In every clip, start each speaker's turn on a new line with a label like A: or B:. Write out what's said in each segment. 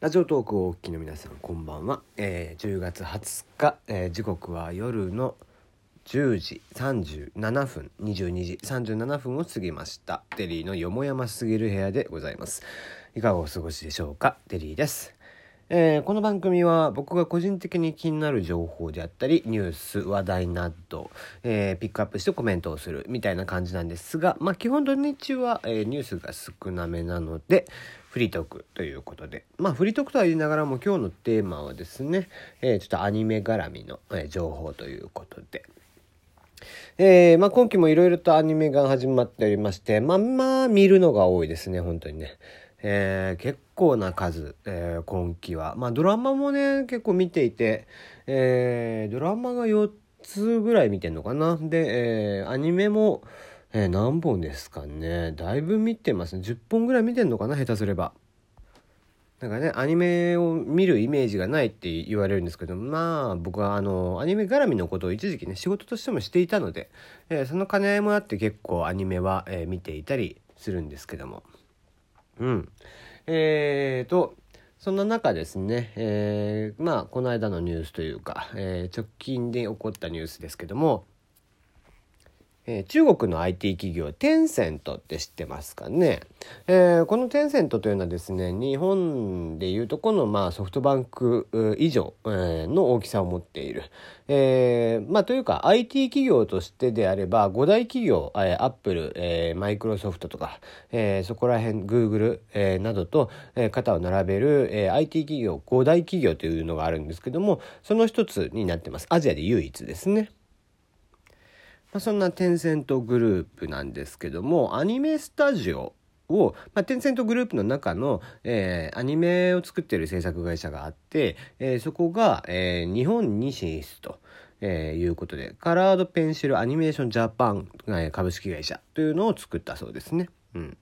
A: ラジオトークをお聞きの皆さんこんばんは、えー、10月20日、えー、時刻は夜の10時37分22時37分を過ぎました。デリーのよもやますぎる部屋でございます。いかがお過ごしでしょうか？デリーです。えー、この番組は僕が個人的に気になる情報であったりニュース話題など、えー、ピックアップしてコメントをするみたいな感じなんですが、まあ、基本土日は、えー、ニュースが少なめなのでフリートークということでまあフリートークとは言いながらも今日のテーマはですね、えちょっとアニメ絡みの、え情報ということで。えー、まあ、今期もいろいろとアニメが始まっておりまして、まあまあ見るのが多いですね、本当にね。えー、結構な数、えー、今期は。まあドラマもね、結構見ていて、えー、ドラマが4つぐらい見てんのかな。で、え、アニメも、え、何本ですかね。だいぶ見てますね。10本ぐらい見てんのかな、下手すれば。なんかね、アニメを見るイメージがないって言われるんですけど、まあ僕はあの、アニメ絡みのことを一時期ね、仕事としてもしていたので、えー、その兼ね合いもあって結構アニメは、え、見ていたりするんですけども。うん。えーと、そんな中ですね、えー、まあ、この間のニュースというか、えー、直近で起こったニュースですけども、え、中国の IT 企業テンセントって知ってますかね、えー、このテンセントというのはですね日本でいうとこの、まあ、ソフトバンク以上、の大きさを持っている、えー、まあというか IT 企業としてであれば5大企業、えー、アップル、えー、マイクロソフトとか、えー、そこら辺グーグル、え、などと、えー、肩を並べる、えー、IT 企業5大企業というのがあるんですけどもその一つになってます。アジアで唯一ですね。まあ、そんなテンセントグループなんですけどもアニメスタジオを、まあ、テンセントグループの中の、えー、アニメを作ってる制作会社があって、えー、そこが、えー、日本に進出と。えー、いうことでカラードペンシルアニメーションジャパン株式会社というのを作ったそうですね。うん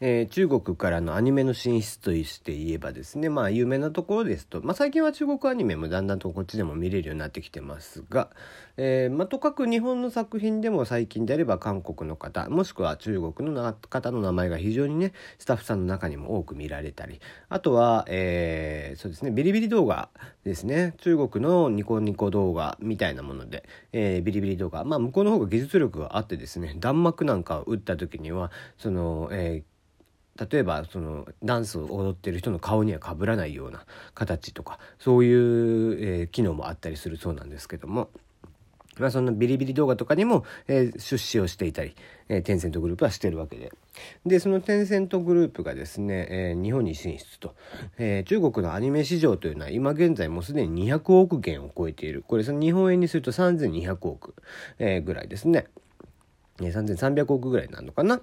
A: えー、中国からのアニメの進出として言えばですねまあ有名なところですと、まあ、最近は中国アニメもだんだんとこっちでも見れるようになってきてますが、えーまあ、とかく日本の作品でも最近であれば韓国の方もしくは中国の方の名前が非常にねスタッフさんの中にも多く見られたりあとは、えー、そうですねビリビリ動画ですね中国のニコニコ動画みたいなもので、えー、ビリビリ動画まあ向こうの方が技術力があってですね弾幕なんかを打った時にはその、えー例えばそのダンスを踊ってる人の顔にはかぶらないような形とかそういう、えー、機能もあったりするそうなんですけども。まあ、そんなビリビリ動画とかにも、えー、出資をしていたり、えー、テンセントグループはしてるわけで。で、そのテンセントグループがですね、えー、日本に進出と、えー、中国のアニメ市場というのは今現在もうすでに200億元を超えている。これその日本円にすると3200億、えー、ぐらいですね。3300億ぐらいなのかな？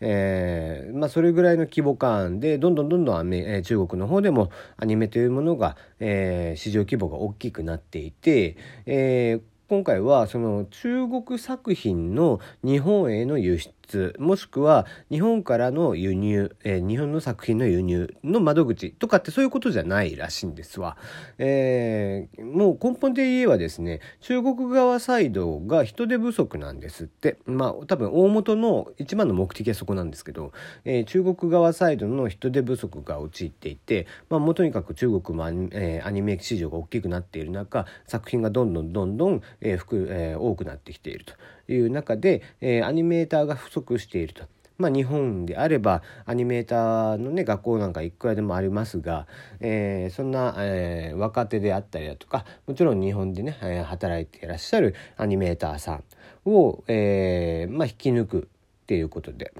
A: えー、まあそれぐらいの規模感で、どんどんどんどんアメ、えー、中国の方でもアニメというものが、えー、市場規模が大きくなっていて、えー、今回はその中国作品の日本への輸出もしくは日本からの輸入、えー、日本の作品の輸入の窓口とかってそういうことじゃないらしいんですわ。えー、もう根本で言えばですね、中国側サイドが人手不足なんですって。まあ多分大元の一番の目的はそこなんですけど、えー、中国側サイドの人手不足が陥っていて、まあもうとにかく中国もアニ,、え、アニメ市場が大きくなっている中、作品がどんどんどんどん、えーえ、多くなってきているという中で、えー、アニメーターが不足していると。まあ、日本であればアニメーターのね学校なんかいくらでもありますが、え、そんな、え、若手であったりだとかもちろん日本でね、え、働いていらっしゃるアニメーターさんを、えまあ、引き抜くっていうことで。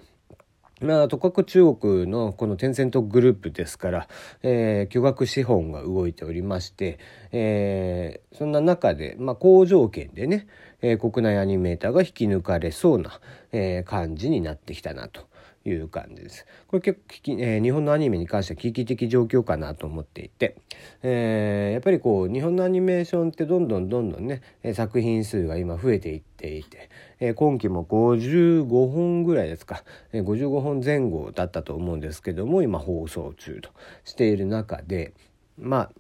A: まあ、とかく中国のこのテンセントグループですから、えー、巨額資本が動いておりまして、えー、そんな中で、まあ、好条件でね、えー、国内アニメーターが引き抜かれそうな、えー、感じになってきたなと。いう感じです。これ結構、えー、日本のアニメに関しては危機的状況かなと思っていて、えー、やっぱりこう日本のアニメーションってどんどんどんどんね作品数が今増えていっていて、えー、今期も55本ぐらいですか、えー、55本前後だったと思うんですけども今放送中としている中でまあ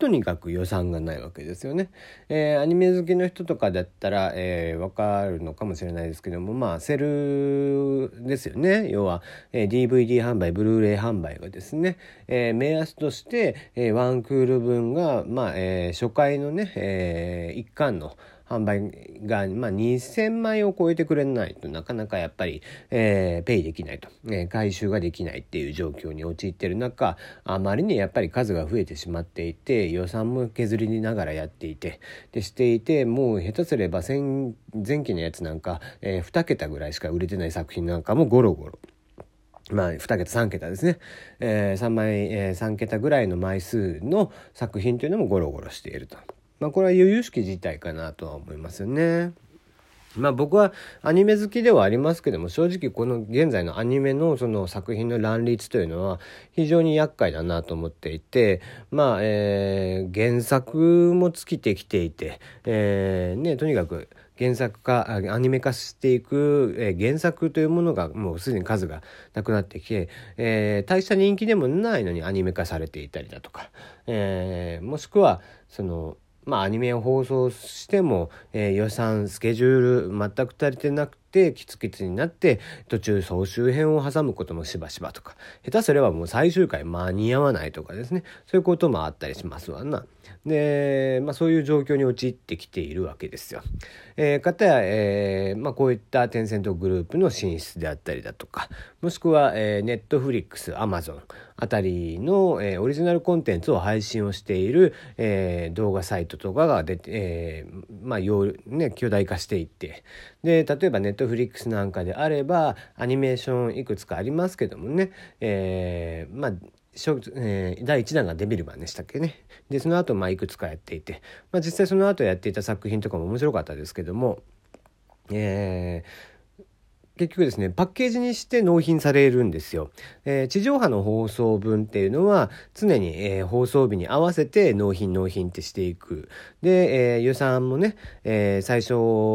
A: とにかく予算がないわけですよね。えー、アニメ好きの人とかだったら、えー、わかるのかもしれないですけどもまあセルですよね要は、えー、DVD 販売ブルーレイ販売がですね、えー、目安として、えー、ワンクール分が、まあえー、初回のね、えー、一巻の販売が、まあ、2000枚を超えてくれないとなかなかやっぱり、えー、ペイできないと、えー、回収ができないっていう状況に陥ってる中あまりにやっぱり数が増えてしまっていて予算も削りながらやっていてでしていてもう下手すれば前期のやつなんか、えー、2桁ぐらいしか売れてない作品なんかもゴロゴロ。まあ、2桁3桁ですね、えー、3枚、えー、3桁ぐらいの枚数の作品というのもゴロゴロしていると。まあこれは由々しき事態かなとは思いますよね。まあ僕はアニメ好きではありますけども正直この現在のアニメのその作品の乱立というのは非常に厄介だなと思っていてまあ、えー、原作も尽きてきていて、えー、ねとにかく原作化アニメ化していく、えー、原作というものがもうすでに数がなくなってきて、えー、大した人気でもないのにアニメ化されていたりだとか、えー、もしくはそのまあ、アニメを放送しても、えー、予算スケジュール全く足りてなくてキツキツになって途中総集編を挟むこともしばしばとか下手すればもう最終回間に合わないとかですねそういうこともあったりしますわな。で、まあ、そういう状況に陥ってきているわけですよ。えー、かたや、えーまあ、こういったテンセントグループの進出であったりだとかもしくは、えー、ネットフリックスアマゾンあたりの、えー、オリジナルコンテンツを配信をしている、えー、動画サイトとかが出て、えー、まあ、ね、巨大化していってで例えばネットフリックスなんかであればアニメーションいくつかありますけどもね、えー、まあえー、第1弾がデビルマンでしたっけね。でその後まあいくつかやっていて、まあ、実際その後やっていた作品とかも面白かったですけども、えー、結局ですねパッケージにして納品されるんですよ、えー、地上波の放送分っていうのは常に、えー、放送日に合わせて納品納品ってしていく。で、えー、予算もね、え最初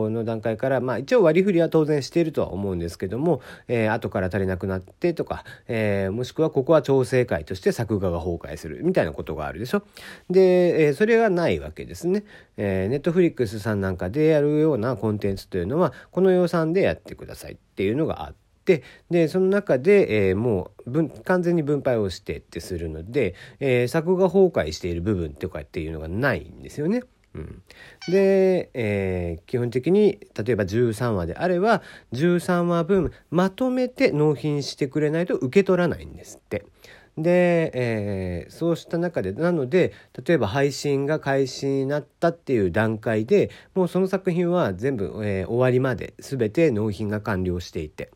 A: の段階からまあ一応割り振りは当然しているとは思うんですけども、え後から足りなくなってとか、えもしくはここは調整会として作画が崩壊するみたいなことがあるでしょ。で、えそれがないわけですね、えー、ネットフリックスさんなんかでやるようなコンテンツというのはこの予算でやってください。っていうのがあってでその中で、えー、もう分完全に分配をしてってするので、えー、作画崩壊している部分とかっていうのがないんですよね。うん、で、えー、基本的に例えば13話であれば13話分まとめて納品してくれないと受け取らないんですって。で、えー、そうした中でなので例えば配信が開始になったっていう段階でもうその作品は全部、えー、終わりまで全て納品が完了していて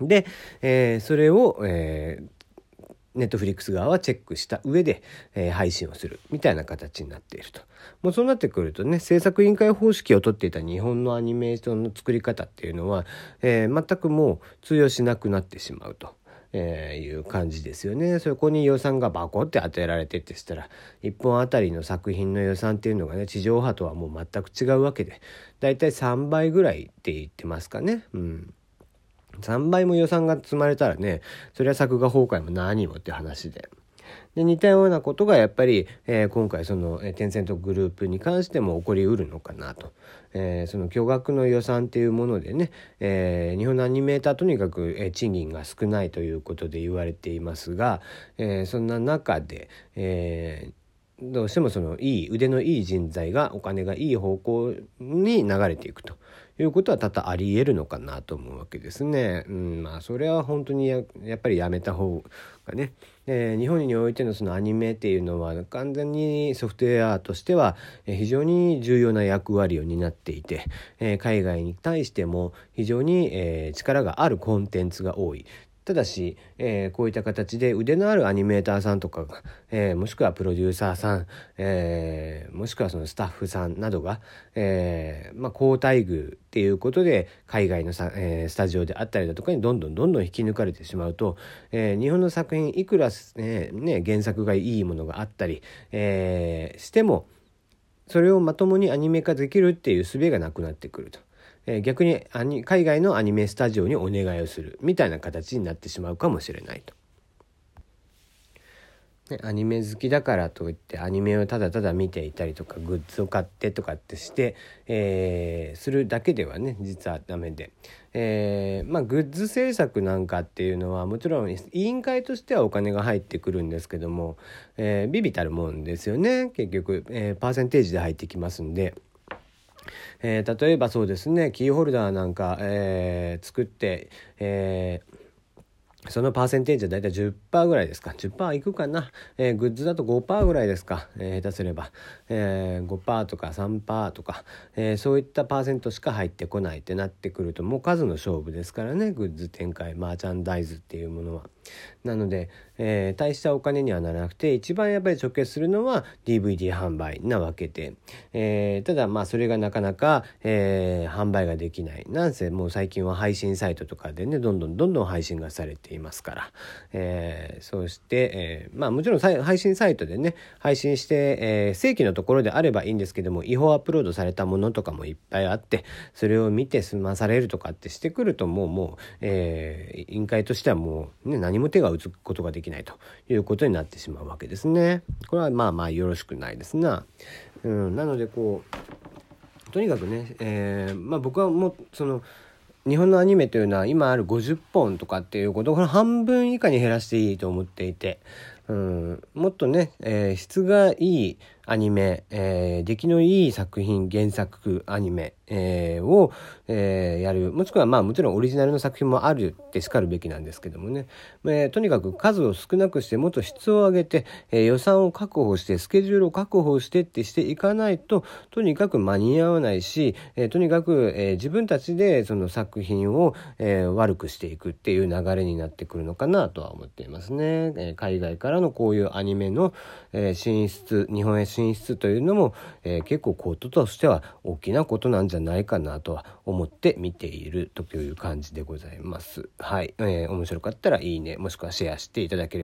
A: で、えー、それを、えー、ネットフリックス側はチェックした上で、えー、配信をするみたいな形になっていると。もうそうなってくるとね制作委員会方式をとっていた日本のアニメーションの作り方っていうのは、えー、全くもう通用しなくなってしまうと。えー、いう感じですよね。そこに予算がバコって当てられてってしたら1本あたりの作品の予算っていうのがね地上波とはもう全く違うわけでだいたい3倍ぐらいって言ってますかね。うん3倍も予算が積まれたらねそれは作画崩壊も何もって話で。で似たようなことがやっぱり、えー、今回その、えー、テンセントグループに関しても起こりうるのかなと、えー、その巨額の予算っていうものでね、えー、日本のアニメーターとにかく、えー、賃金が少ないということで言われていますが、えー、そんな中で、えー、どうしてもそのいい腕のいい人材がお金がいい方向に流れていくと。いうことは多々ありえるのかなと思うわけですね。うん、まあそれは本当にやっぱりやめた方がね、えー、日本においてのそのアニメっていうのは完全にソフトウェアとしては非常に重要な役割を担っていて、えー、海外に対しても非常に、えー、力があるコンテンツが多いただし、えー、こういった形で腕のあるアニメーターさんとか、えー、もしくはプロデューサーさん、えー、もしくはそのスタッフさんなどが、えまあ、好待遇っていうことで海外のさ、えスタジオであったりだとかにどんどんどんどん引き抜かれてしまうと、え日本の作品いくら、えね、原作がいいものがあったり、えしてもそれをまともにアニメ化できるっていう術がなくなってくると。え逆にアニ海外のアニメスタジオにお願いをするみたいな形になってしまうかもしれないと。ね、アニメ好きだからといってアニメをただただ見ていたりとかグッズを買ってとかってして、えー、するだけではね実はダメで、えー、まあグッズ制作なんかっていうのはもちろん委員会としてはお金が入ってくるんですけども、えー、ビビたるもんですよね結局、えー、パーセンテージで入ってきますんで。えー、例えばそうですねキーホルダーなんか、えー、作って、えーそのパーセンテージはだいたい10%ぐらいですか。10%いくかな。え、グッズだと5%ぐらいですか。え、下手すれば。え、5%とか3%とか、え、そういったパーセントしか入ってこないってなってくると、もう数の勝負ですからね。グッズ展開、マーチャンダイズっていうものは。なので、えー、大したお金にはならなくて一番やっぱり直結するのは DVD 販売なわけで、えー、ただまあそれがなかなか、えー、販売ができない。なんせもう最近は配信サイトとかでねどんどんどんどん配信がされていますから、えー、そして、えー、まあもちろん配信サイトでね配信して、えー、正規のところであればいいんですけども違法アップロードされたものとかもいっぱいあってそれを見て済まされるとかってしてくるともうもう、えー、委員会としてはもう、ね、何も手が打つことができないということになってしまうわけですね。これはまあまあよろしくないですな。うん、なのでこうとにかくね、えー、まあ、僕はもうその日本のアニメというのは今ある50本とかっていうことこれ半分以下に減らしていいと思っていて、うん、もっとね、えー、質がいいアニメ、えー、出来のいい作品原作アニメ、えー、を、えー、やる。もしくはまあもちろんオリジナルの作品もあるってしかるべきなんですけどもね、えー、とにかく数を少なくしてもっと質を上げて、えー、予算を確保してスケジュールを確保してってしていかないととにかく間に合わないし、えー、とにかく、えー、自分たちでその作品を、えー、悪くしていくっていう流れになってくるのかなとは思っていますね。えー、海外からのこういうアニメの、えー、進出日本へ進出というのも、えー、結構こととしては大きなことなんじゃないかなとは思って見ているという感じでございます。はい、えー、面白かったらいいねもしくはシェアしていただければ